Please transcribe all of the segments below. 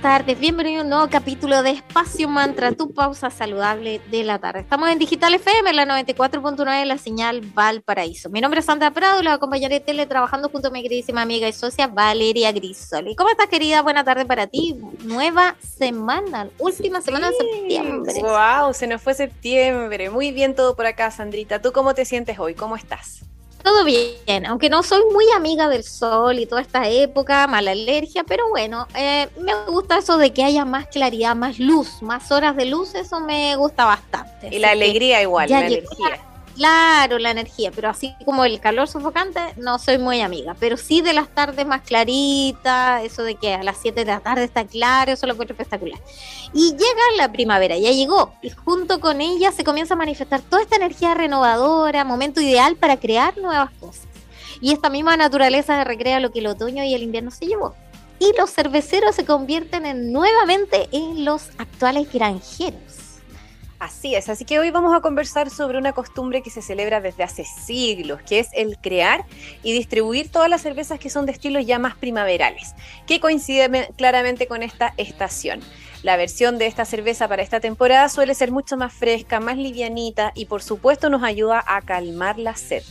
tardes, bienvenido a un nuevo capítulo de Espacio Mantra, tu pausa saludable de la tarde. Estamos en Digital FM, la 94.9 la señal Valparaíso. Mi nombre es Sandra Prado, la acompañaré teletrabajando junto a mi queridísima amiga y socia Valeria Grisoli. ¿Cómo estás, querida? Buena tarde para ti. Nueva semana, última semana de septiembre. Wow, se nos fue septiembre. Muy bien todo por acá, Sandrita. ¿Tú cómo te sientes hoy? ¿Cómo estás? Todo bien, aunque no soy muy amiga del sol y toda esta época, mala alergia, pero bueno, eh, me gusta eso de que haya más claridad, más luz, más horas de luz, eso me gusta bastante. Y la alegría igual, la energía. Claro, la energía, pero así como el calor sofocante, no soy muy amiga. Pero sí de las tardes más claritas, eso de que a las 7 de la tarde está claro, eso lo encuentro espectacular. Y llega la primavera, ya llegó, y junto con ella se comienza a manifestar toda esta energía renovadora, momento ideal para crear nuevas cosas. Y esta misma naturaleza recrea lo que el otoño y el invierno se llevó. Y los cerveceros se convierten en, nuevamente en los actuales granjeros Así es, así que hoy vamos a conversar sobre una costumbre que se celebra desde hace siglos, que es el crear y distribuir todas las cervezas que son de estilos ya más primaverales, que coincide claramente con esta estación. La versión de esta cerveza para esta temporada suele ser mucho más fresca, más livianita y por supuesto nos ayuda a calmar la sed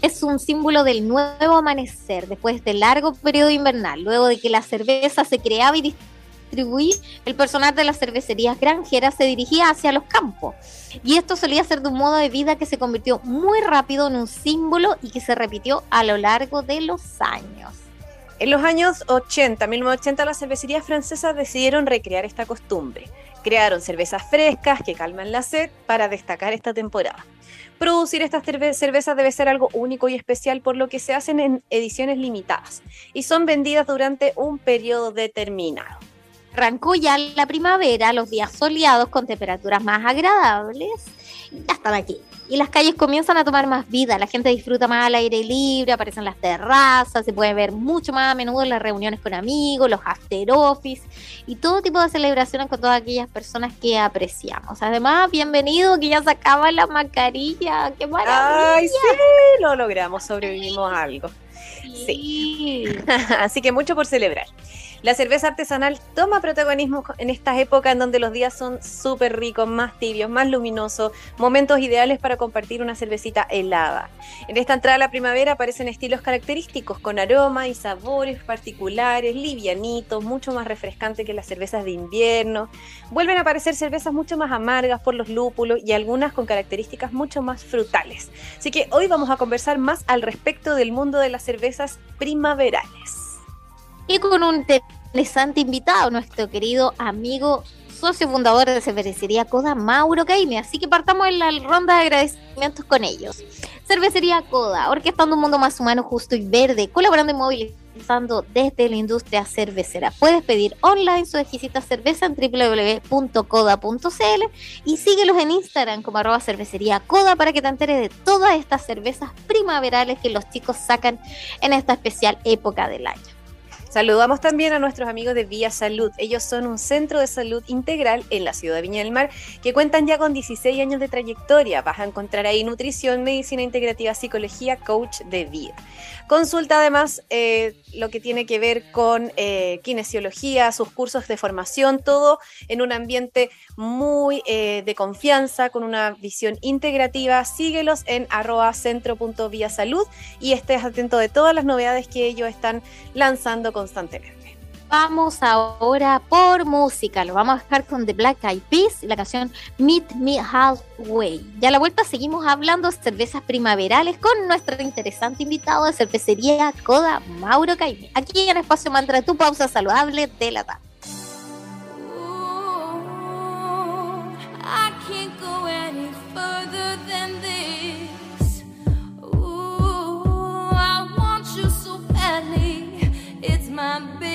es un símbolo del nuevo amanecer después de largo periodo invernal, luego de que la cerveza se creaba y distribuir, el personal de las cervecerías granjeras se dirigía hacia los campos. Y esto solía ser de un modo de vida que se convirtió muy rápido en un símbolo y que se repitió a lo largo de los años. En los años 80, 1980, las cervecerías francesas decidieron recrear esta costumbre. Crearon cervezas frescas que calman la sed para destacar esta temporada. Producir estas cervezas debe ser algo único y especial, por lo que se hacen en ediciones limitadas y son vendidas durante un periodo determinado. Arrancó ya la primavera, los días soleados con temperaturas más agradables, ya están aquí. Y las calles comienzan a tomar más vida, la gente disfruta más al aire libre, aparecen las terrazas, se puede ver mucho más a menudo las reuniones con amigos, los after office y todo tipo de celebraciones con todas aquellas personas que apreciamos. Además, bienvenido que ya se acaba la mascarilla, qué maravilla. Ay, sí, lo logramos, sobrevivimos a algo. Sí. Así que mucho por celebrar. La cerveza artesanal toma protagonismo en estas épocas en donde los días son súper ricos, más tibios, más luminosos, momentos ideales para compartir una cervecita helada. En esta entrada a la primavera aparecen estilos característicos con aroma y sabores particulares, livianitos, mucho más refrescantes que las cervezas de invierno. Vuelven a aparecer cervezas mucho más amargas por los lúpulos y algunas con características mucho más frutales. Así que hoy vamos a conversar más al respecto del mundo de las cervezas primaverales y con un interesante invitado, nuestro querido amigo socio fundador de Cervecería Coda, Mauro Caime. Así que partamos en la ronda de agradecimientos con ellos. Cervecería Coda, orquestando un mundo más humano, justo y verde, colaborando y movilizando desde la industria cervecera. Puedes pedir online su exquisita cerveza en www.coda.cl y síguelos en Instagram como arroba cervecería Coda para que te enteres de todas estas cervezas primaverales que los chicos sacan en esta especial época del año. Saludamos también a nuestros amigos de Vía Salud. Ellos son un centro de salud integral en la ciudad de Viña del Mar que cuentan ya con 16 años de trayectoria. Vas a encontrar ahí nutrición, medicina integrativa, psicología, coach de vida. Consulta además eh, lo que tiene que ver con eh, kinesiología, sus cursos de formación, todo en un ambiente muy eh, de confianza, con una visión integrativa. Síguelos en arroba salud y estés atento de todas las novedades que ellos están lanzando constantemente. Vamos ahora por música. Lo vamos a dejar con The Black Eyed Peas y la canción Meet Me Halfway. Ya a la vuelta seguimos hablando cervezas primaverales con nuestro interesante invitado de cervecería Coda, Mauro Caime. Aquí en Espacio Mantra, tu pausa saludable de la tarde. my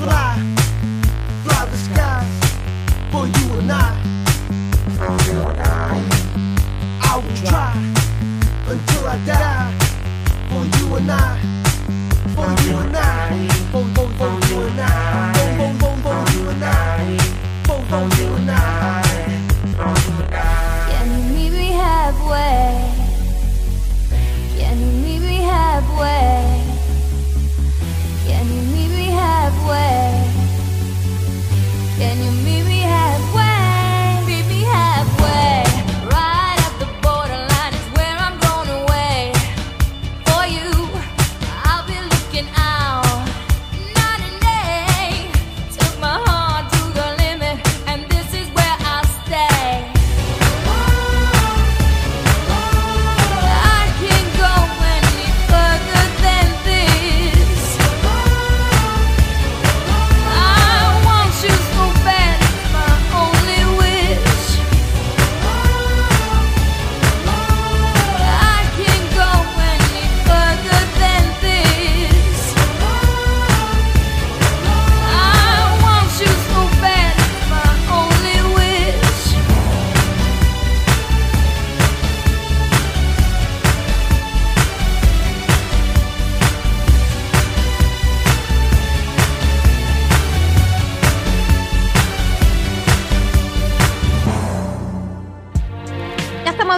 fly, fly the skies for you and I. For you and I. I will try until I die for you and I. For you and I. For, for, for you and I.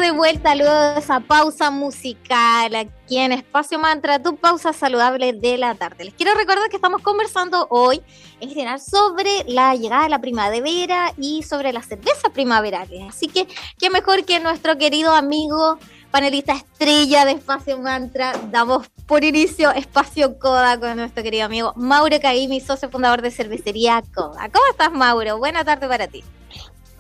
de vuelta luego de esa pausa musical aquí en Espacio Mantra, tu pausa saludable de la tarde. Les quiero recordar que estamos conversando hoy en general sobre la llegada de la primavera y sobre las cervezas primaverales. Así que, qué mejor que nuestro querido amigo panelista estrella de Espacio Mantra. Damos por inicio Espacio Coda con nuestro querido amigo Mauro Caimi, socio fundador de cervecería Coda. ¿Cómo estás, Mauro? Buena tarde para ti.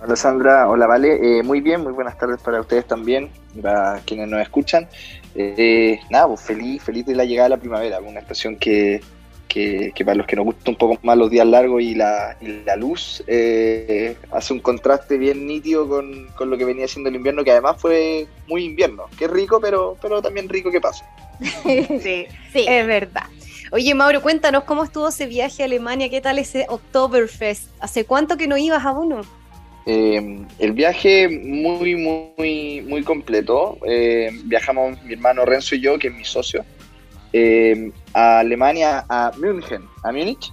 Hola Sandra, hola Vale, Eh, muy bien, muy buenas tardes para ustedes también, para quienes nos escuchan. Eh, nada, pues feliz, feliz de la llegada de la primavera, una estación que, que, para los que nos gustan un poco más los días largos y la, la luz, eh, hace un contraste bien nítido con, con lo que venía siendo el invierno, que además fue muy invierno, es rico, pero, pero también rico que pasa. Sí, Sí. es verdad. Oye, Mauro, cuéntanos cómo estuvo ese viaje a Alemania, qué tal ese Oktoberfest. ¿Hace cuánto que no ibas a uno? Eh, el viaje muy, muy, muy completo. Eh, viajamos mi hermano Renzo y yo, que es mi socio, eh, a Alemania, a München, a Múnich.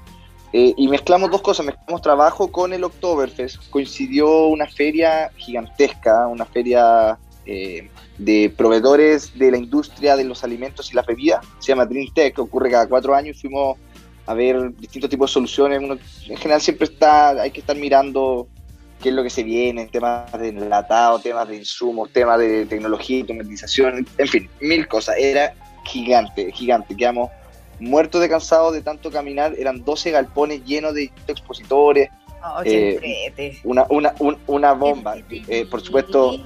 Eh, y mezclamos dos cosas, mezclamos trabajo con el Oktoberfest. Coincidió una feria gigantesca, una feria eh, de proveedores de la industria de los alimentos y la bebida. Se llama Dream Tech, ocurre cada cuatro años y fuimos a ver distintos tipos de soluciones. Uno, en general siempre está, hay que estar mirando qué es lo que se viene, temas de enlatado, temas de insumos, temas de tecnología, automatización, en fin, mil cosas. Era gigante, gigante. Quedamos muertos de cansados de tanto caminar. Eran 12 galpones llenos de expositores. Oh, Eh. Una, una, un- una bomba. Eh, por supuesto,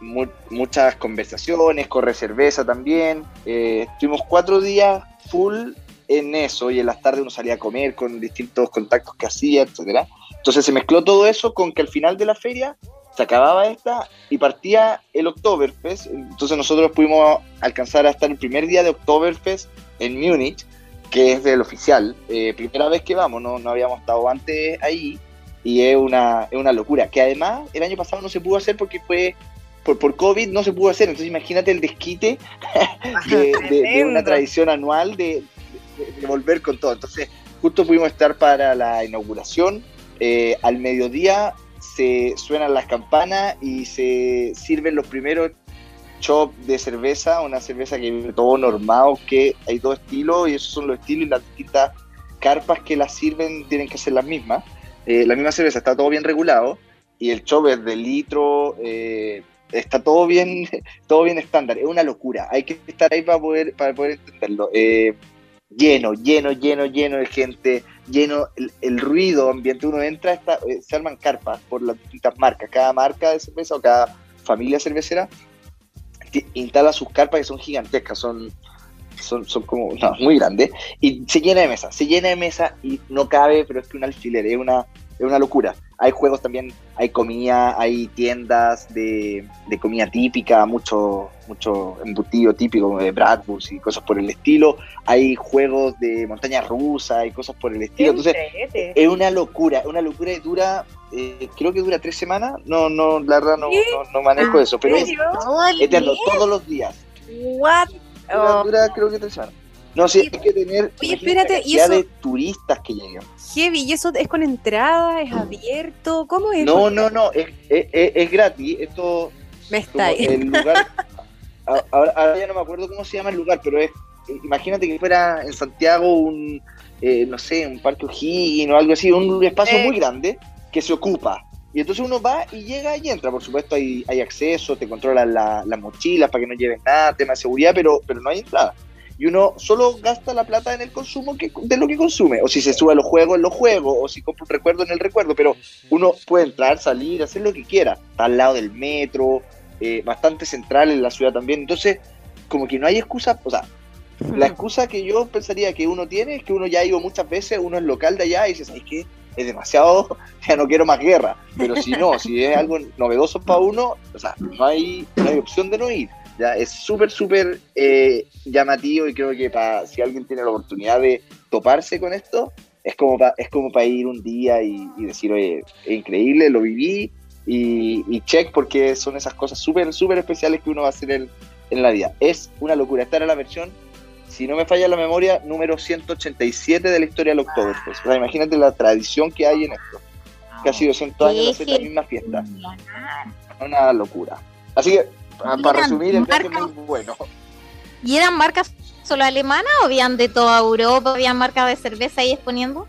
mu- muchas conversaciones, corre cerveza también. Eh, estuvimos cuatro días full en eso y en las tardes uno salía a comer con distintos contactos que hacía, etcétera. Entonces se mezcló todo eso con que al final de la feria se acababa esta y partía el Oktoberfest. Entonces nosotros pudimos alcanzar a estar el primer día de Oktoberfest en Múnich, que es del oficial. Eh, primera vez que vamos, no, no habíamos estado antes ahí y es una, es una locura. Que además el año pasado no se pudo hacer porque fue por, por COVID, no se pudo hacer. Entonces imagínate el desquite de, de- de una tradición anual de, de- volver con todo. Entonces, justo pudimos estar para la inauguración. eh, al mediodía se suenan las campanas y se sirven los primeros chops de cerveza, una cerveza que todo normado, que hay dos estilos y esos son los estilos y las distintas carpas que las sirven tienen que ser las mismas. Eh, la misma cerveza está todo bien regulado y el chop es de litro, eh, está todo bien, todo bien estándar. Es una locura. Hay que estar ahí para poder, para poder entenderlo. Eh, lleno, lleno, lleno, lleno de gente, lleno el, el ruido ambiente. Uno entra, está, eh, se arman carpas por las distintas marcas. Cada marca de cerveza o cada familia cervecera instala sus carpas que son gigantescas, son, son, son como muy grandes. Y se llena de mesa, se llena de mesa y no cabe, pero es que un alfiler, es una, es una locura. Hay juegos también, hay comida, hay tiendas de, de comida típica, mucho, mucho embutido típico de Bradburst y cosas por el estilo. Hay juegos de montaña rusa y cosas por el estilo. Entonces, es una locura, una locura y dura, eh, creo que dura tres semanas. No, no, la verdad no, no, no manejo eso, pero ¿En es el eterno, todos los días. What? Dura, Oh, dura, creo que tres semanas. No, sí, hay que tener Oye, espérate, de turistas que llegan. heavy. ¿Y eso es con entrada? ¿Es abierto? ¿Cómo es? No, no, no, es, es, gratis. Esto, Me está ahí. el lugar, ahora, ahora ya no me acuerdo cómo se llama el lugar, pero es, imagínate que fuera en Santiago un, eh, no sé, un parque O'Higgins o algo así, un espacio Eh. muy grande que se ocupa. Y entonces uno va y llega y entra. Por supuesto, hay, hay acceso, te controlan la- las mochilas para que no lleves nada, tema de seguridad, pero, pero no hay entrada. Y uno solo gasta la plata en el consumo que, de lo que consume. O si se sube a los juegos, en los juegos. O si compra un recuerdo, en el recuerdo. Pero uno puede entrar, salir, hacer lo que quiera. Está al lado del metro, eh, bastante central en la ciudad también. Entonces, como que no hay excusa. O sea, la excusa que yo pensaría que uno tiene es que uno ya ha ido muchas veces, uno es local de allá y dice, ¿sabes qué? Es demasiado, ya no quiero más guerra. Pero si no, si es algo novedoso para uno, o sea, no hay, no hay opción de no ir. Ya es súper, súper eh, llamativo y creo que para si alguien tiene la oportunidad de toparse con esto, es como para es como para ir un día y, y decir, oye, es increíble, lo viví y, y check porque son esas cosas súper, súper especiales que uno va a hacer en, en la vida. Es una locura. Esta era la versión si no me falla la memoria, número 187 de la historia del Oktoberfest. O sea, imagínate la tradición que hay en esto. Casi 200 años de hacer la misma fiesta. Una locura. Así que, para resumir, el viaje es marca- muy bueno. ¿Y eran marcas solo alemanas o habían de toda Europa? ¿Habían marcas de cerveza ahí exponiendo?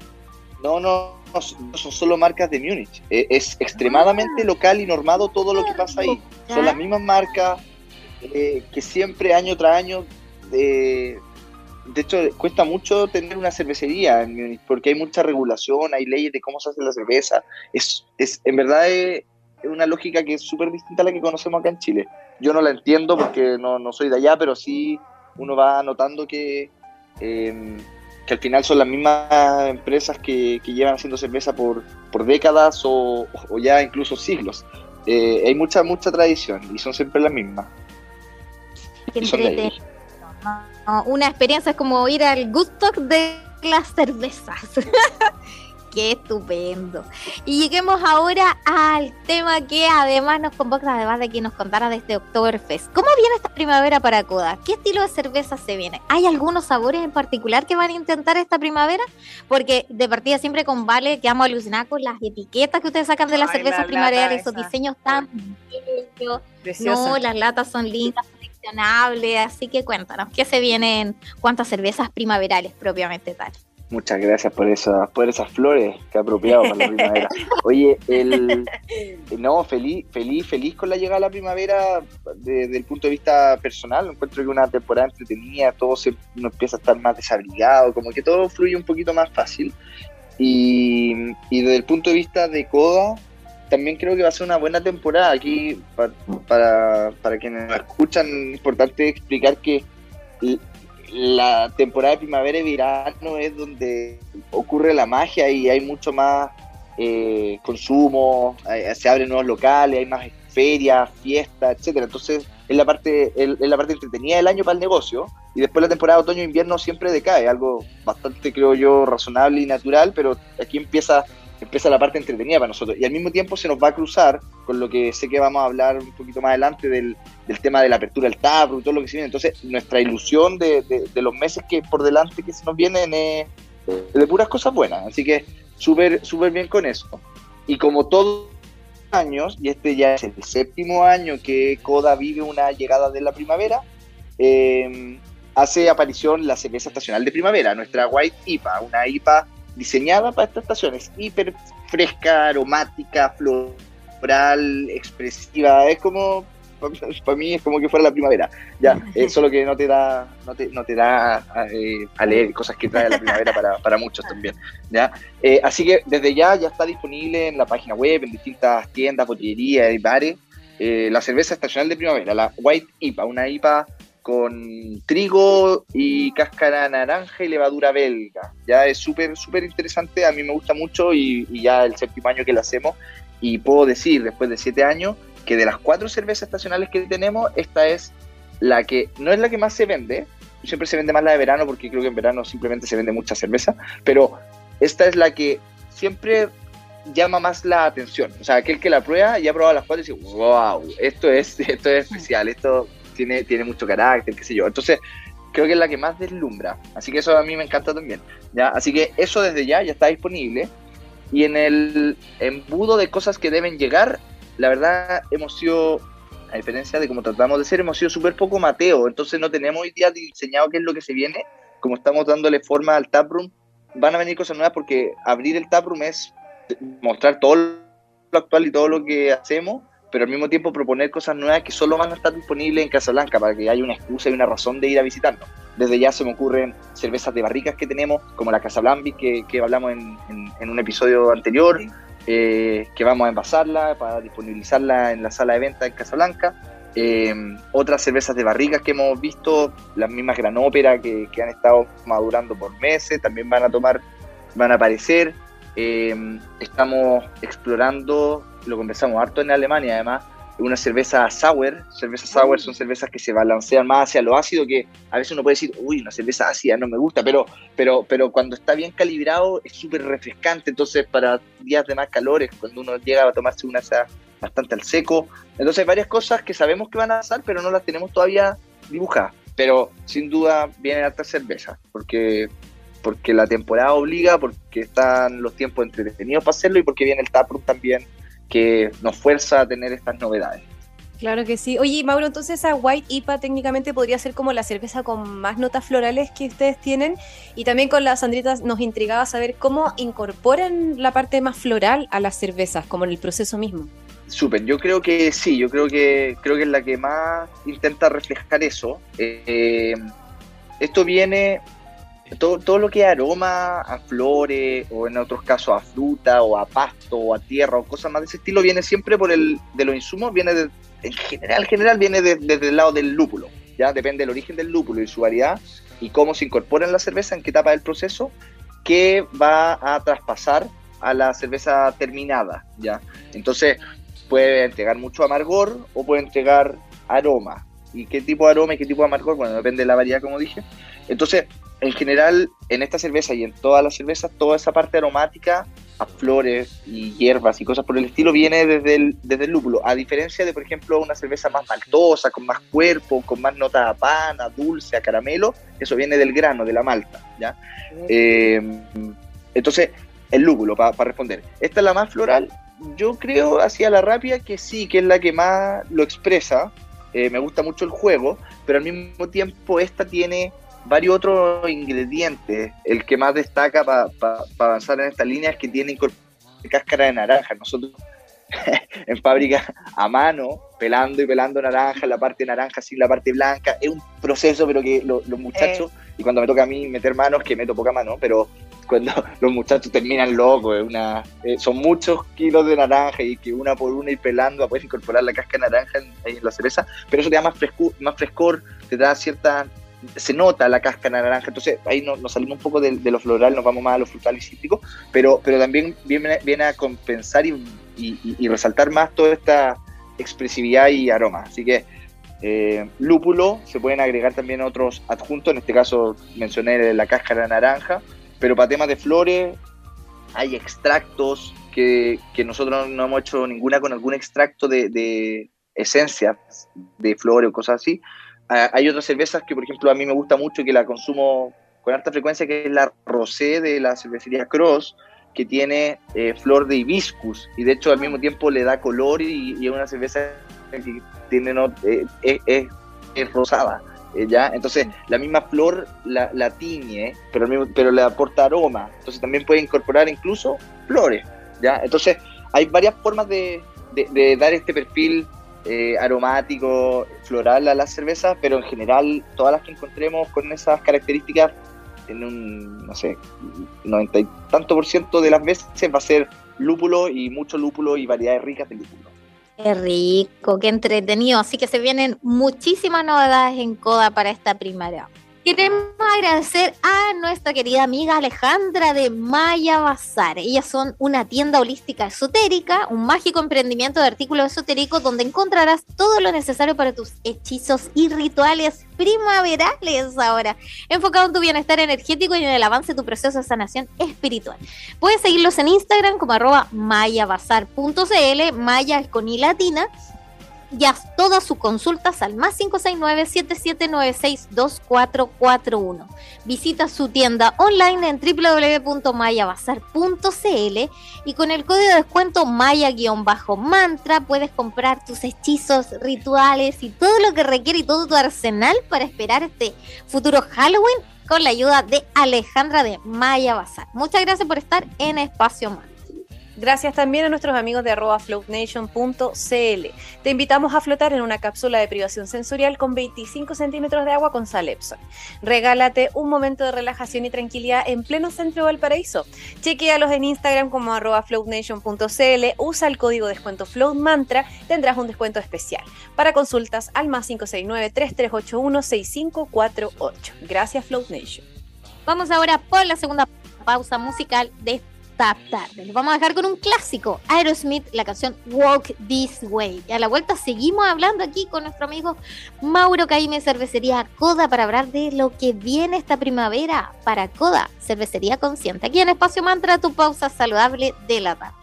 No, no, no, son solo marcas de Múnich. Eh, Es extremadamente local y normado todo lo que pasa ahí. Son las mismas marcas eh, que siempre, año tras año, eh, de hecho, cuesta mucho tener una cervecería en Múnich porque hay mucha regulación, hay leyes de cómo se hace la cerveza. Es, es en verdad es, es una lógica que es súper distinta a la que conocemos acá en Chile. Yo no la entiendo porque no, no soy de allá, pero sí uno va notando que, eh, que al final son las mismas empresas que, que llevan haciendo cerveza por, por décadas o, o ya incluso siglos. Eh, hay mucha, mucha tradición y son siempre las mismas. Y son de ahí. entrete- No, una experiencia es como ir al Gustock de las cervezas. Qué estupendo. Y lleguemos ahora al tema que además nos convoca, además de que nos contara de este Oktoberfest. ¿Cómo viene esta primavera para Coda? ¿Qué estilo de cerveza se viene? ¿Hay algunos sabores en particular que van a intentar esta primavera? Porque de partida siempre con Vale quedamos alucinados con las etiquetas que ustedes sacan de las Ay, cervezas la primaverales, esos esa. diseños tan bellos. Preciosa. No, las latas son lindas, coleccionables, así que cuéntanos, ¿qué se viene en cuanto a cervezas primaverales propiamente tal? Muchas gracias por esas, por esas flores que ha apropiado para la primavera. Oye, el, no, feliz, feliz, feliz con la llegada de la primavera desde el punto de vista personal. Encuentro que una temporada entretenida, todo se, uno empieza a estar más desabrigado, como que todo fluye un poquito más fácil. Y, y desde el punto de vista de Coda, también creo que va a ser una buena temporada. Aquí, pa- para, para quienes nos escuchan, es importante explicar que la temporada de primavera y verano es donde ocurre la magia y hay mucho más eh, consumo, se abren nuevos locales, hay más ferias, fiestas, etcétera. Entonces es la parte es la parte entretenida del año para el negocio y después la temporada de otoño e invierno siempre decae, algo bastante creo yo razonable y natural, pero aquí empieza empieza la parte entretenida para nosotros y al mismo tiempo se nos va a cruzar con lo que sé que vamos a hablar un poquito más adelante del, del tema de la apertura del taproom y todo lo que se viene. Entonces, nuestra ilusión de, de- de los meses que por delante que se nos vienen es de puras cosas buenas. Así que súper súper bien con eso. Y como todos los años, y este ya es el séptimo año que Coda vive una llegada de la primavera, eh, hace aparición la cerveza estacional de primavera, nuestra White IPA, una IPA diseñada para estas estaciones, hiper fresca, aromática, floral, expresiva, es como, para mí es como que fuera la primavera, ya, eh, solo que no te da, no te, no te da eh, a leer cosas que trae la primavera para, para muchos también, ya, Eh, así que desde ya ya está disponible en la página web, en distintas tiendas, botillerías y bares, eh, la cerveza estacional de primavera, la White IPA, una IPA con trigo y cáscara naranja y levadura belga. Ya es súper, súper interesante, a mí me gusta mucho y, y ya el séptimo año que la hacemos. Y puedo decir, después de siete años, que de las cuatro cervezas estacionales que tenemos, esta es la que no es la que más se vende. Siempre se vende más la de verano porque creo que en verano simplemente se vende mucha cerveza, pero esta es la que siempre llama más la atención. O sea, aquel que la prueba y ha probado las cuatro y dice, wow, esto es, esto es especial, esto tiene, tiene mucho carácter, qué sé yo. Entonces, creo que es la que más deslumbra. Así que eso a mí me encanta también. ¿ya? Así que eso desde ya ya está disponible. Y en el embudo de cosas que deben llegar, la verdad hemos sido, a diferencia de como tratamos de ser, hemos sido súper poco Mateo. Entonces no tenemos hoy diseñado qué es lo que se viene. Como estamos dándole forma al taproom, van a venir cosas nuevas porque abrir el taproom es mostrar todo lo actual y todo lo que hacemos, pero al mismo tiempo proponer cosas nuevas que solo van a estar disponibles en Casablanca para que haya una excusa y una razón de ir a visitarnos. Desde ya se me ocurren cervezas de barricas que tenemos, como la Casablanca que, que hablamos en, en- en un episodio anterior, eh, que vamos a envasarla para disponibilizarla en la sala de venta en Casablanca. Eh, otras cervezas de barricas que hemos visto, las mismas Gran Ópera que, que han estado madurando por meses, también van a tomar, van a aparecer. Eh, estamos explorando, lo conversamos harto en Alemania además, una cerveza sour. Cervezas sour son cervezas que se balancean más hacia lo ácido, que a veces uno puede decir, uy, una cerveza ácida no me gusta, pero, pero, pero cuando está bien calibrado es súper refrescante. Entonces, para días de más calores, cuando uno llega a tomarse una bastante al seco. Entonces, hay varias cosas que sabemos que van a pasar, pero no las tenemos todavía dibujadas. Pero sin duda vienen hartas cervezas, porque porque la temporada obliga, porque están los tiempos entretenidos para hacerlo y porque viene el taproom también que nos fuerza a tener estas novedades. Claro que sí. Oye, Mauro, entonces esa White IPA técnicamente podría ser como la cerveza con más notas florales que ustedes tienen. Y también con las Sandritas nos intrigaba saber cómo incorporan la parte más floral a las cervezas, como en el proceso mismo. Súper, yo creo que sí, yo creo que creo que es la que más intenta reflejar eso. Eh, esto viene, todo, todo lo que es aroma a flores, o en otros casos a fruta, o a pasto, o a tierra, o cosas más de ese estilo, viene siempre por el, de los insumos, viene de, en general, general viene de- desde el lado del lúpulo, ya depende del origen del lúpulo y su variedad, y cómo se incorpora en la cerveza, en qué etapa del proceso, que va a traspasar a la cerveza terminada, ya. Entonces, puede entregar mucho amargor o puede entregar aroma. ¿Y qué tipo de aroma y qué tipo de amargor? Bueno, depende de la variedad, como dije. Entonces, en general, en esta cerveza y en todas las cervezas, toda esa parte aromática a flores y hierbas y cosas por el estilo viene desde el, desde el lúpulo. A diferencia de, por ejemplo, una cerveza más maltosa, con más cuerpo, con más nota a pan, a dulce, a caramelo, eso viene del grano, de la malta. ¿ya? Eh, entonces, el lúpulo, para responder. Esta es la más floral. Yo creo, hacia la rápida, que sí, que es la que más lo expresa. Eh, me gusta mucho el juego, pero al mismo tiempo esta tiene varios otros ingredientes. El que más destaca para avanzar en esta línea es que tiene cáscara de naranja. Nosotros en fábrica a mano, pelando y pelando naranja, la parte naranja sin la parte blanca. Es un proceso, pero que los muchachos, eh. y cuando me toca a mí meter manos, que meto poca mano, pero cuando los muchachos terminan locos, una, eh, son muchos kilos de naranja y que una por una ir pelando, puedes incorporar la cáscara de naranja en, en la cereza, pero eso te da más, fresco, más frescor, te da cierta se nota la cáscara naranja, entonces ahí nos, salimos un poco de, lo floral, nos vamos más a lo frutal y cítrico, pero, pero también viene, viene a compensar y, resaltar más toda esta expresividad y aroma. Así que eh, lúpulo, se pueden agregar también otros adjuntos, en este caso mencioné la cáscara naranja, pero para temas de flores hay extractos que, nosotros no hemos hecho ninguna con algún extracto de, de de flores o cosas así, hay otras cervezas que, por ejemplo, a mí me gusta mucho y que la consumo con alta frecuencia, que es la Rosé de la cervecería Cross, que tiene eh, flor de hibiscus y de hecho al mismo tiempo le da color y, es una cerveza que tiene no, eh, es, rosada. Eh, ¿ya? Entonces la misma flor la, la tiñe, pero, pero le aporta aroma. Entonces también puede incorporar incluso flores. ¿ya? Entonces hay varias formas de, de dar este perfil eh, aromático, floral a la cerveza, pero en general todas las que encontremos con esas características, en un, no sé, 90 y tanto por ciento de las veces va a ser lúpulo y mucho lúpulo y variedades ricas de lúpulo. Qué rico, qué entretenido. Así que se vienen muchísimas novedades en Coda para esta primavera. Queremos agradecer a nuestra querida amiga Alejandra de Maya Bazar. Ellas son una tienda holística esotérica, un mágico emprendimiento de artículos esotéricos donde encontrarás todo lo necesario para tus hechizos y rituales primaverales ahora, enfocado en tu bienestar energético y en el avance de tu proceso de sanación espiritual. Puedes seguirlos en Instagram como arroba mayabazar.cl, maya con i latina, y haz todas sus consultas al más 569-7796-2441. Visita su tienda online en www.mayabazar.cl y con el código de descuento maya-mantra puedes comprar tus hechizos, rituales y todo lo que requiere y todo tu arsenal para esperar este futuro Halloween con la ayuda de Alejandra de Maya Bazar. Muchas gracias por estar en Espacio Más. Gracias también a nuestros amigos de floatnation.cl. Te invitamos a flotar en una cápsula de privación sensorial con 25 centímetros de agua con sal Epson. Regálate un momento de relajación y tranquilidad en pleno centro de Valparaíso. Chequealos en Instagram como floatnation.cl. Usa el código descuento floatmantra. Tendrás un descuento especial. Para consultas al más 569-3381-6548. Gracias Floatnation. Vamos ahora por la segunda pausa musical de tarde. Los vamos a dejar con un clásico, Aerosmith, la canción Walk This Way. Y a la vuelta seguimos hablando aquí con nuestro amigo Mauro Caime, Cervecería Coda, para hablar de lo que viene esta primavera para Coda, Cervecería Consciente. Aquí en Espacio Mantra, tu pausa saludable de la tarde.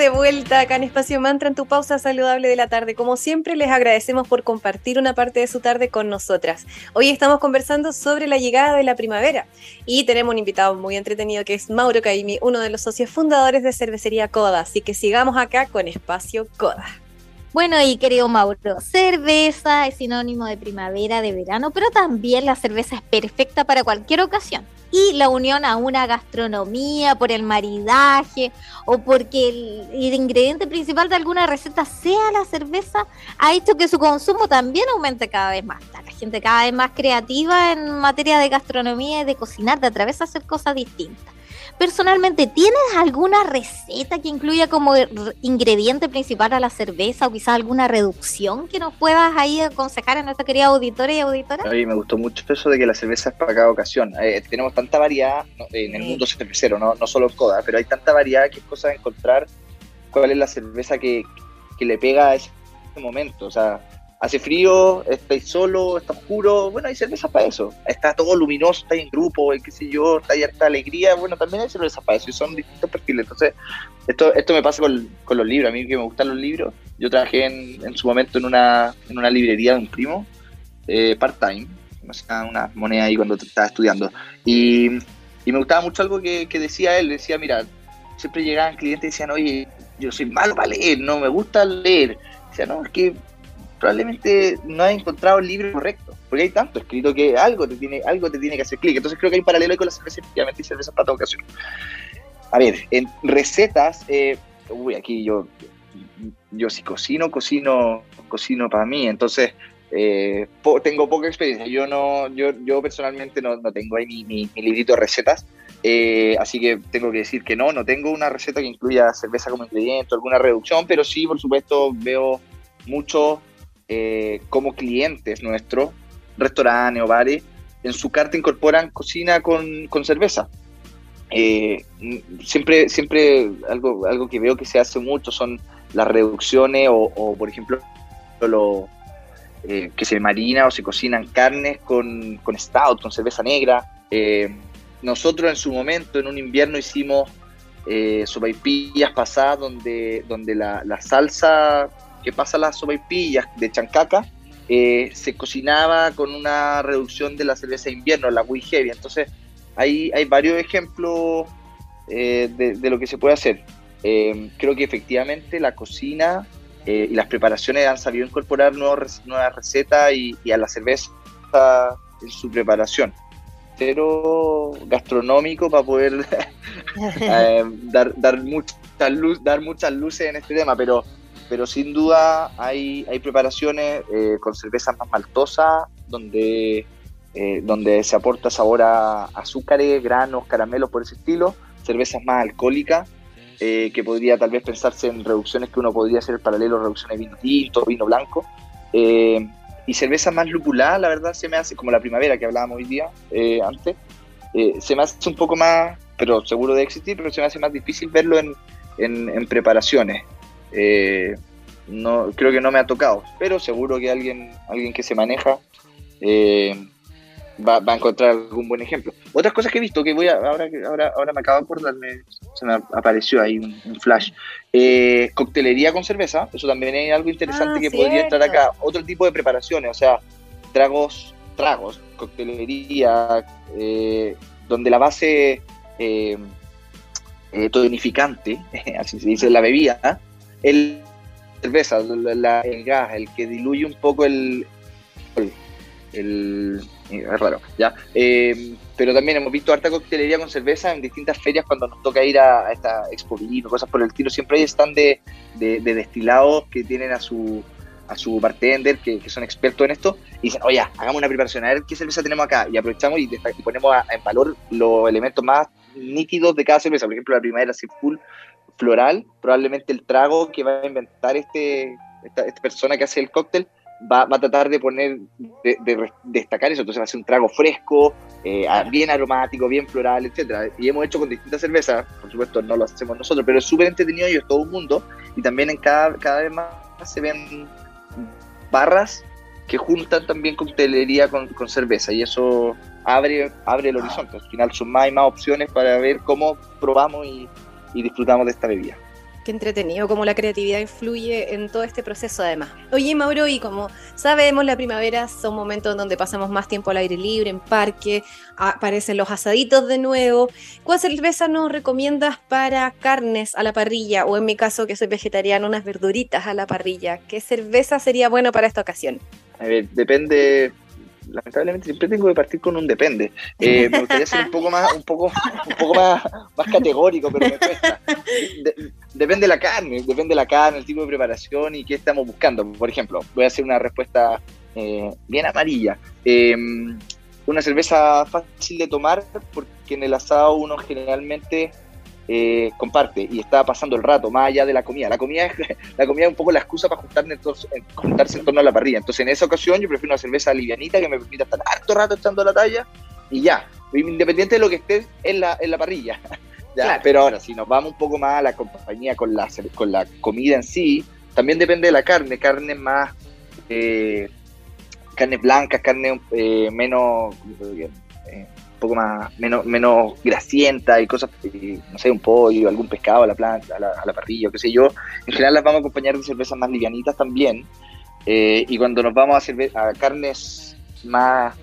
De vuelta acá en Espacio Mantra en tu pausa saludable de la tarde. Como siempre, les agradecemos por compartir una parte de su tarde con nosotras. Hoy estamos conversando sobre la llegada de la primavera y tenemos un invitado muy entretenido que es Mauro Caimi, uno de los socios fundadores de Cervecería Coda. Así que sigamos acá con Espacio Coda. Bueno, y querido Mauro, cerveza es sinónimo de primavera, de verano, pero también la cerveza es perfecta para cualquier ocasión. Y la unión a una gastronomía por el maridaje o porque el, ingrediente principal de alguna receta sea la cerveza ha hecho que su consumo también aumente cada vez más. La gente cada vez más creativa en materia de gastronomía y de cocinar, de atreverse a hacer cosas distintas. Personalmente, ¿tienes alguna receta que incluya como ingrediente principal a la cerveza o quizás alguna reducción que nos puedas ahí aconsejar a nuestra querida auditora y auditora? Oye, me gustó mucho eso de que la cerveza es para cada ocasión. Eh, tenemos tanta variedad en el Sí. mundo cervecero, no, no solo en Coda, pero hay tanta variedad que es cosa de encontrar cuál es la cerveza que, que le pega a ese momento. O sea, hace frío, estáis solo, está oscuro, bueno, hay cervezas para eso. Está todo luminoso, está en grupo, y qué sé yo, está harta alegría, bueno, también hay cervezas para eso y son distintos perfiles. Entonces, esto, esto me pasa con, con los libros, a mí que me gustan los libros. Yo trabajé en, en su momento en una, en una librería de un primo, eh, part-time, me sacaba una moneda ahí cuando estaba estudiando. Y, y me gustaba mucho algo que, que decía él, decía, mira, siempre llegaban clientes y decían, oye, yo soy malo para leer, no me gusta leer. Decía, no, es que probablemente no has encontrado el libro correcto, porque hay tanto escrito que algo te tiene, algo te tiene que hacer clic. Entonces creo que hay un paralelo ahí con la cerveza, efectivamente, y cerveza para toda ocasión. A ver, en recetas, eh, uy, aquí yo, yo si cocino, cocino, cocino para mí, entonces eh, tengo poca experiencia. Yo no, yo, yo personalmente no, no tengo ahí mi, mi, mi librito de recetas, eh, así que tengo que decir que no, no tengo una receta que incluya cerveza como ingrediente, alguna reducción, pero sí, por supuesto, veo mucho eh, como clientes nuestros, restaurantes o bares, en su carta incorporan cocina con, con cerveza. Eh, siempre, siempre algo, algo que veo que se hace mucho son las reducciones o, por ejemplo, lo, eh, que se marina o se cocinan carnes con, con stout, con cerveza negra. Eh, nosotros en su momento, en un invierno, hicimos eh, sopaipillas pasadas donde, donde la salsa que pasa las sopaipillas de chancaca eh, se cocinaba con una reducción de la cerveza de invierno, la Wii Heavy. Entonces, hay, hay varios ejemplos eh, de, de lo que se puede hacer. Eh, creo que efectivamente la cocina eh, y las preparaciones han sabido incorporar nuevos nuevas recetas y, y a la cerveza en su preparación. Pero gastronómico para poder eh, dar, dar, mucha luz, dar muchas luces en este tema, pero, pero sin duda hay, hay preparaciones eh, con cervezas más maltosas, donde, eh, donde se aporta sabor a azúcares, granos, caramelos por ese estilo, cervezas más alcohólicas, eh, que podría tal vez pensarse en reducciones que uno podría hacer paralelo, reducciones de vino tinto, vino blanco. Y cervezas más lupuladas, la verdad, se me hace, como la primavera que hablábamos hoy día, antes, se me hace un poco más pero seguro de existir, pero se me hace más difícil verlo en, en, en preparaciones. Eh, no, creo que no me ha tocado, pero seguro que alguien, alguien que se maneja eh, va, va a encontrar algún buen ejemplo. Otras cosas que he visto, que voy a, ahora, ahora, ahora me acabo de acordarme, se me apareció ahí un, un flash. Eh, coctelería con cerveza, eso también es algo interesante Ah, que podría entrar acá. Otro tipo de preparaciones, o sea, tragos, tragos, coctelería, eh, donde la base tonificante, así se dice, la bebida, el cerveza, la- el gas, el que diluye un poco el, el, es raro, ya. Eh, pero también hemos visto harta coctelería con cerveza en distintas ferias cuando nos toca ir a, esta expo cosas por el tiro. Siempre hay stand de, de, de destilados que tienen a su a su bartender, que, que son expertos en esto, y dicen, oye, hagamos una preparación, a ver qué cerveza tenemos acá, y aprovechamos y, y ponemos a- en valor los elementos más nítidos de cada cerveza. Por ejemplo, la primavera full floral, probablemente el trago que va a inventar este, esta, esta persona que hace el cóctel va, va a tratar de poner, de, de re- destacar eso, entonces va a ser un trago fresco, eh, bien aromático, bien floral, etcétera. Y hemos hecho con distintas cervezas, por supuesto no lo hacemos nosotros, pero es súper entretenido y es todo un mundo, y también en cada, cada vez más se ven barras que juntan también coctelería con, con cerveza, y eso abre, abre el horizonte. Al final son más y más opciones para ver cómo probamos y, y disfrutamos de esta bebida. Qué entretenido cómo la creatividad influye en todo este proceso además. Oye Mauro, y como sabemos, la primavera son momentos donde pasamos más tiempo al aire libre, en parque, aparecen los asaditos de nuevo. ¿Cuál cerveza nos recomiendas para carnes a la parrilla? O en mi caso, que soy vegetariano, unas verduritas a la parrilla. ¿Qué cerveza sería bueno para esta ocasión? A ver, depende. Lamentablemente siempre tengo que partir con un depende. Eh, me gustaría ser un poco más, un poco, un poco más, más categórico, pero me cuesta. De- depende de la carne, depende de la carne, el tipo de preparación y qué estamos buscando. Por ejemplo, voy a hacer una respuesta eh, bien amarilla. Eh, una cerveza fácil de tomar porque en el asado uno generalmente eh, comparte y está pasando el rato más allá de la comida. La comida es, la comida es un poco la excusa para juntarse en, tor- en- juntarse en torno a la parrilla. Entonces, en esa ocasión, yo prefiero una cerveza livianita que me permita estar harto rato echando la talla y ya, independiente de lo que esté en la, en la parrilla. Ya, Claro. Pero ahora, si nos vamos un poco más a la compañía con la, con la comida en sí, también depende de la carne. Carne más. Eh, carnes blancas, carne eh, menos. Poco más. menos, menos grasienta y cosas. no sé, un pollo, algún pescado a la planta, a la, a la parrilla, qué sé yo. En general las vamos a acompañar de cervezas más livianitas también. Eh, y cuando nos vamos a, a carnes más.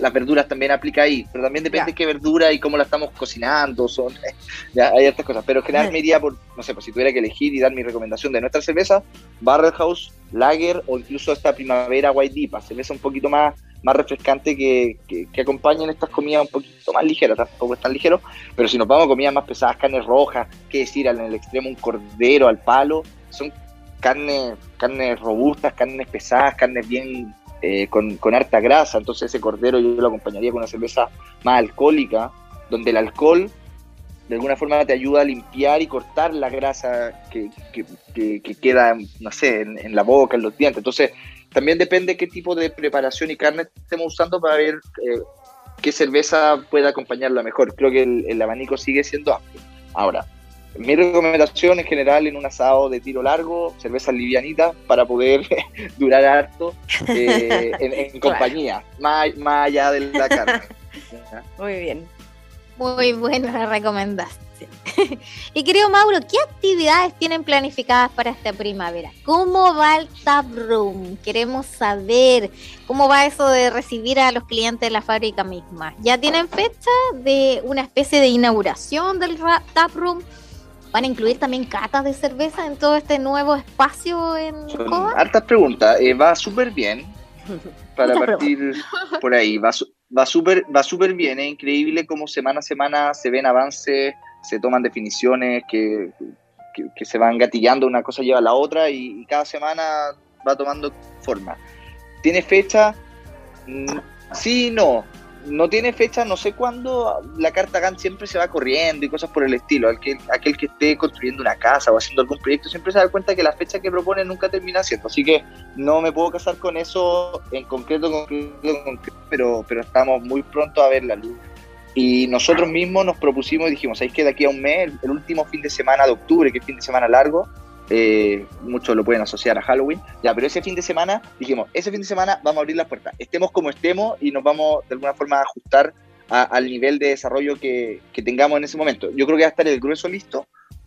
Las verduras también aplica ahí, pero también depende Ya. qué verdura y cómo la estamos cocinando. Son, ya, hay otras cosas, pero en general me iría por, no sé, pues si tuviera que elegir y dar mi recomendación de nuestra cerveza, Barrel House, Lager o incluso esta primavera White Dipa, cerveza un poquito más, más refrescante que, que, que acompañen estas comidas un poquito más ligeras, tampoco es tan ligero, pero si nos vamos a comidas más pesadas, carnes rojas, qué decir, en el extremo un cordero al palo, son carnes, carnes robustas, carnes pesadas, carnes bien eh, con, con harta grasa, entonces ese cordero yo lo acompañaría con una cerveza más alcohólica, donde el alcohol de alguna forma te ayuda a limpiar y cortar la grasa que, que- que- que queda, no sé, en la boca, en los dientes. Entonces, también depende qué tipo de preparación y carne estemos usando para ver eh, qué cerveza puede acompañarla mejor. Creo que el, el abanico sigue siendo amplio. Ahora, mi recomendación en general en un asado de tiro largo, cerveza livianita para poder durar harto eh, en, en compañía, más, más allá de la carne. Muy bien. Muy buena la y querido Mauro, ¿qué actividades tienen planificadas para esta primavera? ¿Cómo va el tap room? Queremos saber cómo va eso de recibir a los clientes de la fábrica misma. ¿Ya tienen fecha de una especie de inauguración del tap room? ¿Van a incluir también catas de cerveza en todo este nuevo espacio en Son hartas preguntas. Eh, va súper bien. Para partir por ahí, va va súper va súper bien. Es increíble cómo semana a semana se ven avances, se toman definiciones que, que, se van gatillando, una cosa lleva a la otra y, y cada semana va tomando forma. ¿Tiene fecha? Mm, Sí, no. No tiene fecha, no sé cuándo. La carta GAN siempre se va corriendo y cosas por el estilo. Aquel, aquel que esté construyendo una casa o haciendo algún proyecto siempre se da cuenta que la fecha que propone nunca termina siendo. Así que no me puedo casar con eso en concreto, concreto, concreto, pero, pero estamos muy pronto a ver la luz. Y nosotros mismos nos propusimos y dijimos, ¿sabéis que de aquí a un mes, el, último fin de semana de octubre, que es fin de semana largo, eh, muchos lo pueden asociar a Halloween, ya, pero ese fin de semana, dijimos, ese fin de semana vamos a abrir las puertas, estemos como estemos y nos vamos de alguna forma a ajustar a- al nivel de desarrollo que, que tengamos en ese momento. Yo creo que va a estar el grueso listo,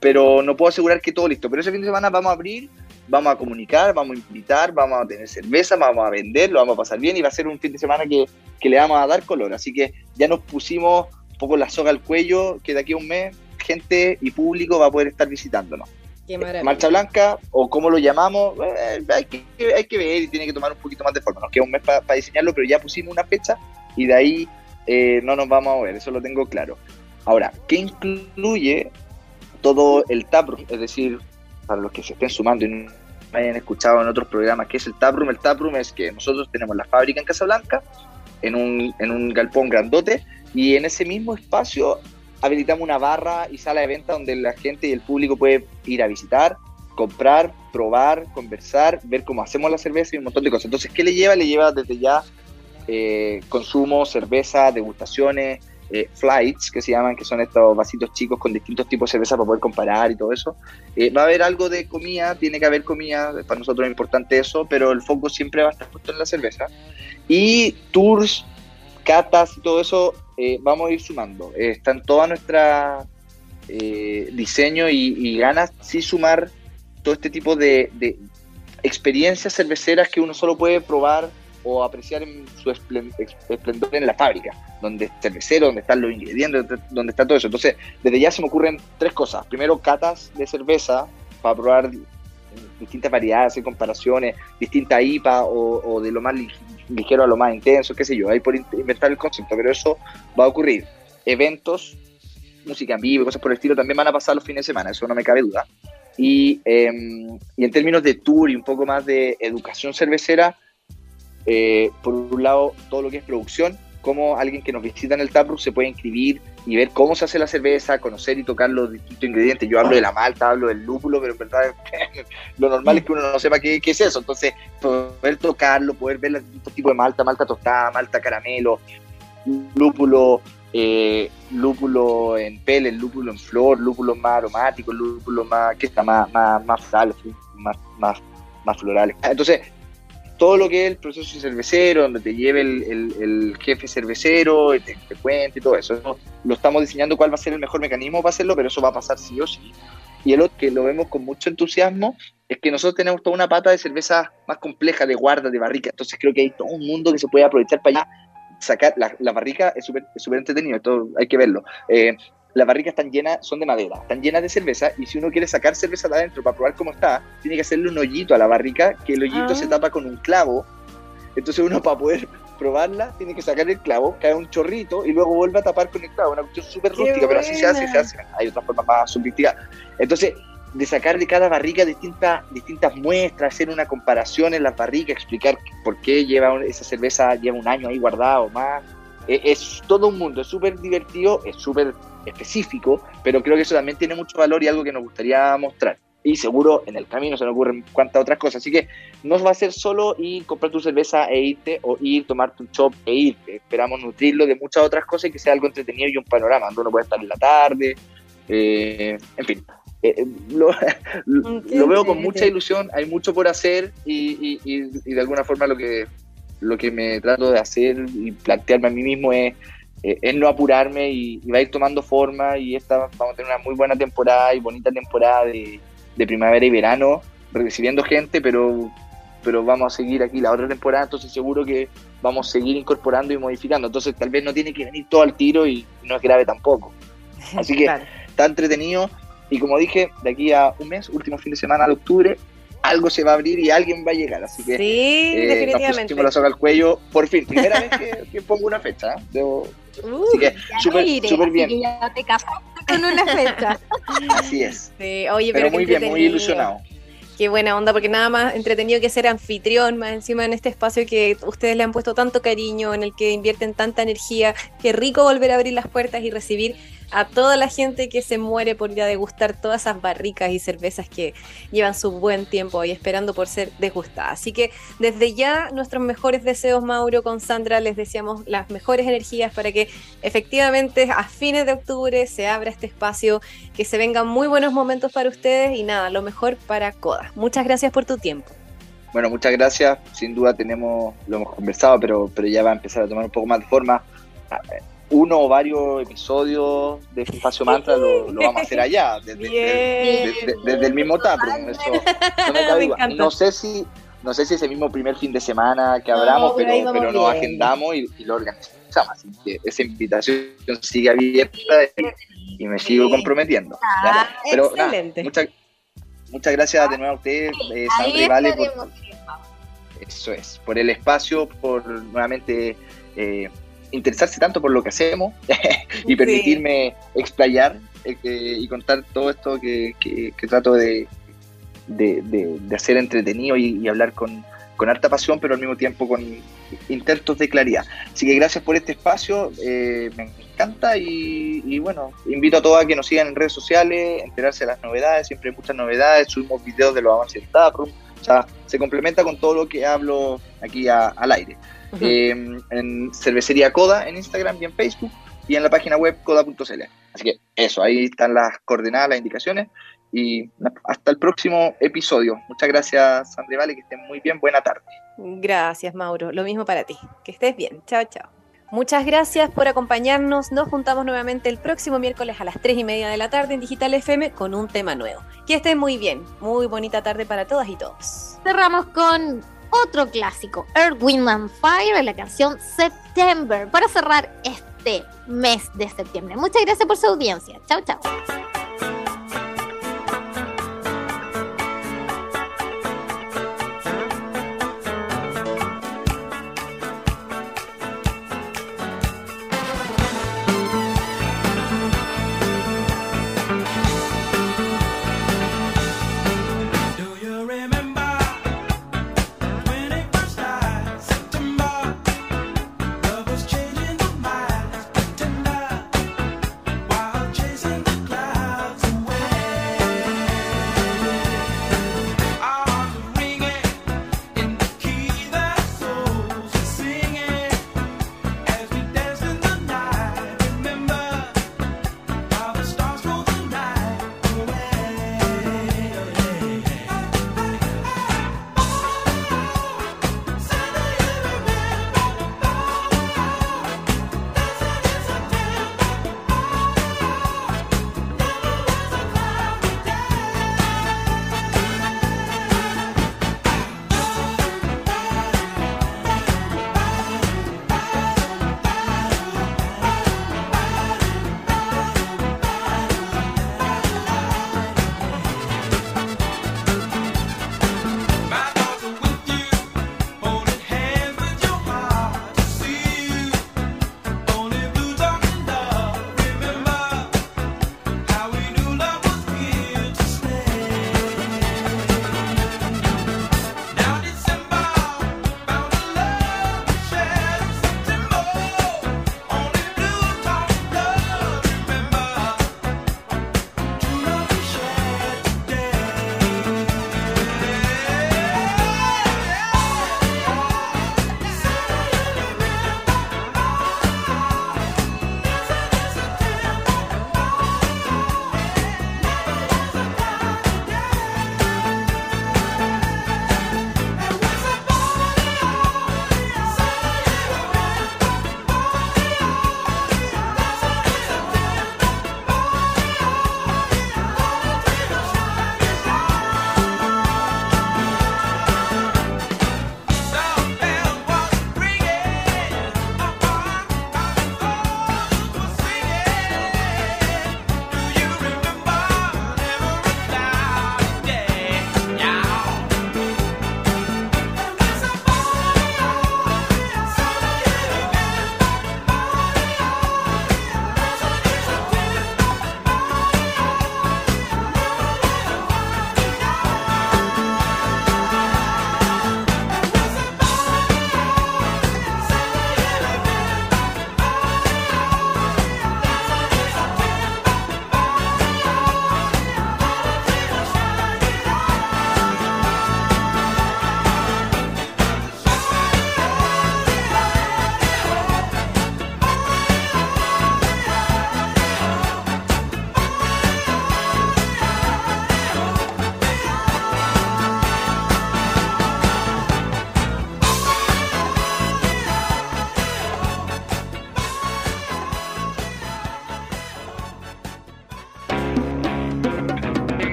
pero no puedo asegurar que todo listo. Pero ese fin de semana vamos a abrir, vamos a comunicar, vamos a invitar, vamos a tener cerveza, vamos a vender, lo vamos a pasar bien y va a ser un fin de semana que, que le vamos a dar color. Así que ya nos pusimos un poco la soga al cuello, que de aquí a un mes gente y público va a poder estar visitándonos. Qué maravilla. Marcha Blanca, o como lo llamamos, eh, hay, que, hay que ver y tiene que tomar un poquito más de forma. Nos queda un mes para diseñarlo, pero ya pusimos una fecha y de ahí eh, no nos vamos a mover, eso lo tengo claro. Ahora, ¿qué incluye todo el taproom? Es decir, para los que se estén sumando y no hayan escuchado en otros programas, ¿qué es el taproom? El taproom es que nosotros tenemos la fábrica en Casablanca, en un, en un galpón grandote, y en ese mismo espacio habilitamos una barra y sala de venta donde la gente y el público puede ir a visitar, comprar, probar, conversar, ver cómo hacemos la cerveza y un montón de cosas. Entonces, ¿qué le lleva? Le lleva desde ya eh, consumo, cerveza, degustaciones, eh, flights, que se llaman, que son estos vasitos chicos con distintos tipos de cerveza para poder comparar y todo eso. Eh, va a haber algo de comida, tiene que haber comida, para nosotros es importante eso, pero el foco siempre va a estar puesto en la cerveza. Y tours, catas y todo eso eh, vamos a ir sumando. Eh, está en toda nuestra eh, diseño y, y ganas sí sumar todo este tipo de, de experiencias cerveceras que uno solo puede probar o apreciar en su esplendor en la fábrica, donde es cervecero, donde están los ingredientes, donde- está todo eso. Entonces, desde ya se me ocurren tres cosas. Primero, catas de cerveza para probar distintas variedades, hacer comparaciones, distintas IPA o, o de lo más lig- ligero a lo más intenso, qué sé yo, ahí por in- inventar el concepto, pero eso va a ocurrir. Eventos, música en vivo, cosas por el estilo, también van a pasar los fines de semana, eso no me cabe duda. Y, eh, y en términos de tour y un poco más de educación cervecera, eh, por un lado, todo lo que es producción, cómo alguien que nos visita en el taproom se puede inscribir y ver cómo se hace la cerveza, conocer y tocar los distintos ingredientes. Yo hablo de la malta, hablo del lúpulo, pero en verdad lo normal es que uno no sepa qué, qué es eso. Entonces, poder tocarlo, poder ver los distintos tipos de malta, malta tostada, malta caramelo, lúpulo, eh, lúpulo en pele, lúpulo en flor, lúpulo más aromático, lúpulo más, que está más, más, más floral, más, más, más florales. Entonces, todo lo que es el proceso cervecero, donde te lleve el, el- el jefe cervecero, te, te cuente y todo eso. Lo estamos diseñando cuál va a ser el mejor mecanismo para hacerlo, pero eso va a pasar sí o sí. Y el otro que lo vemos con mucho entusiasmo es que nosotros tenemos toda una pata de cerveza más compleja, de guarda, de barrica. Entonces creo que hay todo un mundo que se puede aprovechar para allá. Sacar la, la barrica es súper entretenido, esto hay que verlo. Eh, las barricas están llenas, son de madera, están llenas de cerveza y si uno quiere sacar cerveza de adentro para probar cómo está, tiene que hacerle un hoyito a la barrica, que el hoyito Ah. se tapa con un clavo. Entonces uno para poder probarla tiene que sacar el clavo, cae un chorrito y luego vuelve a tapar con el clavo. Una cuestión súper ¡Qué rústica, pero así se hace, se hace. Hay otras formas más sofisticadas. Entonces, de sacar de cada barrica distintas, distintas muestras, hacer una comparación en las barricas, explicar por qué lleva esa cerveza lleva un año ahí guardada o más. Eh, Es, todo un mundo, es súper divertido, es súper específico, pero creo que eso también tiene mucho valor y algo que nos gustaría mostrar. Y seguro en el camino se nos ocurren cuantas otras cosas. Así que no va a ser solo ir, comprar tu cerveza e irte, o ir, tomar tu chop e irte. Esperamos nutrirlo de muchas otras cosas y que sea algo entretenido y un panorama donde uno puede estar en la tarde. eh, en fin, eh, eh, lo, lo- veo con mucha ilusión. Hay mucho por hacer y, y- y- y de alguna forma lo que, lo que me trato de hacer y plantearme a mí mismo es, eh, es no apurarme y, y va a ir tomando forma y esta vamos a tener una muy buena temporada y bonita temporada de, de primavera y verano recibiendo gente, pero, pero vamos a seguir aquí la otra temporada, entonces seguro que vamos a seguir incorporando y modificando, entonces tal vez no tiene que venir todo al tiro y no es grave tampoco. Así que Claro. está entretenido y como dije, de aquí a un mes, último fin de semana de octubre, algo se va a abrir y alguien va a llegar, así que Sí, eh, nos definitivamente. pusimos la soga al cuello, por fin, primera vez que, que pongo una fecha, ¿eh? Debo- Uh, así que súper bien, que ya te casaste con una fecha. así es, sí, Oye, pero pero, muy bien, muy ilusionado. Qué buena onda, porque nada más entretenido que ser anfitrión, más encima en este espacio que ustedes le han puesto tanto cariño, en el que invierten tanta energía. Qué rico volver a abrir las puertas y recibir a toda la gente que se muere por ir a degustar todas esas barricas y cervezas que llevan su buen tiempo ahí esperando por ser degustadas. Así que desde ya nuestros mejores deseos, Mauro, con Sandra, les deseamos las mejores energías para que efectivamente a fines de octubre se abra este espacio, que se vengan muy buenos momentos para ustedes y nada, lo mejor para Coda. Muchas gracias por tu tiempo. Bueno, muchas gracias. Sin duda tenemos, lo hemos conversado, pero, pero ya va a empezar a tomar un poco más de forma. Uno o varios episodios de Espacio Mantra lo, lo vamos a hacer allá, desde, Bien. desde- desde el mismo taproom. Eso no sé si no sé si ese mismo primer fin de semana que hablamos, pero pero, nos agendamos y, y lo organizamos. Así que esa invitación sigue abierta y, y me sigo Sí. comprometiendo. Ah, Pero nada, excelente. muchas, muchas gracias de nuevo a ustedes, eh, Sandra y Vale, por, eso es, por el espacio, por nuevamente eh, interesarse tanto por lo que hacemos y Sí. permitirme explayar eh, que- y contar todo esto que, que- que trato de, de, de- de hacer entretenido y, y hablar con, con harta pasión, pero al mismo tiempo con intentos de claridad. Así que gracias por este espacio, eh, me encanta y, y bueno, invito a todos a que nos sigan en redes sociales, enterarse de las novedades, siempre hay muchas novedades, subimos videos de los avances del Taproom, o sea, se complementa con todo lo que hablo aquí a- al aire. Eh, en Cervecería Coda en Instagram y en Facebook y en la página web coda.cl. Así que eso, ahí están las coordenadas, las indicaciones y hasta el próximo episodio. Muchas gracias, Sandra y Vale, que estén muy bien. Buena tarde. Gracias, Mauro. Lo mismo para ti. Que estés bien. Chao, chao. Muchas gracias por acompañarnos. Nos juntamos nuevamente el próximo miércoles a las 3 y media de la tarde en Digital FM con un tema nuevo. Que estén muy bien. Muy bonita tarde para todas y todos. Cerramos con otro clásico, Earth, Wind and Fire, la canción September, para cerrar este mes de septiembre. Muchas gracias por su audiencia. Chao, chao.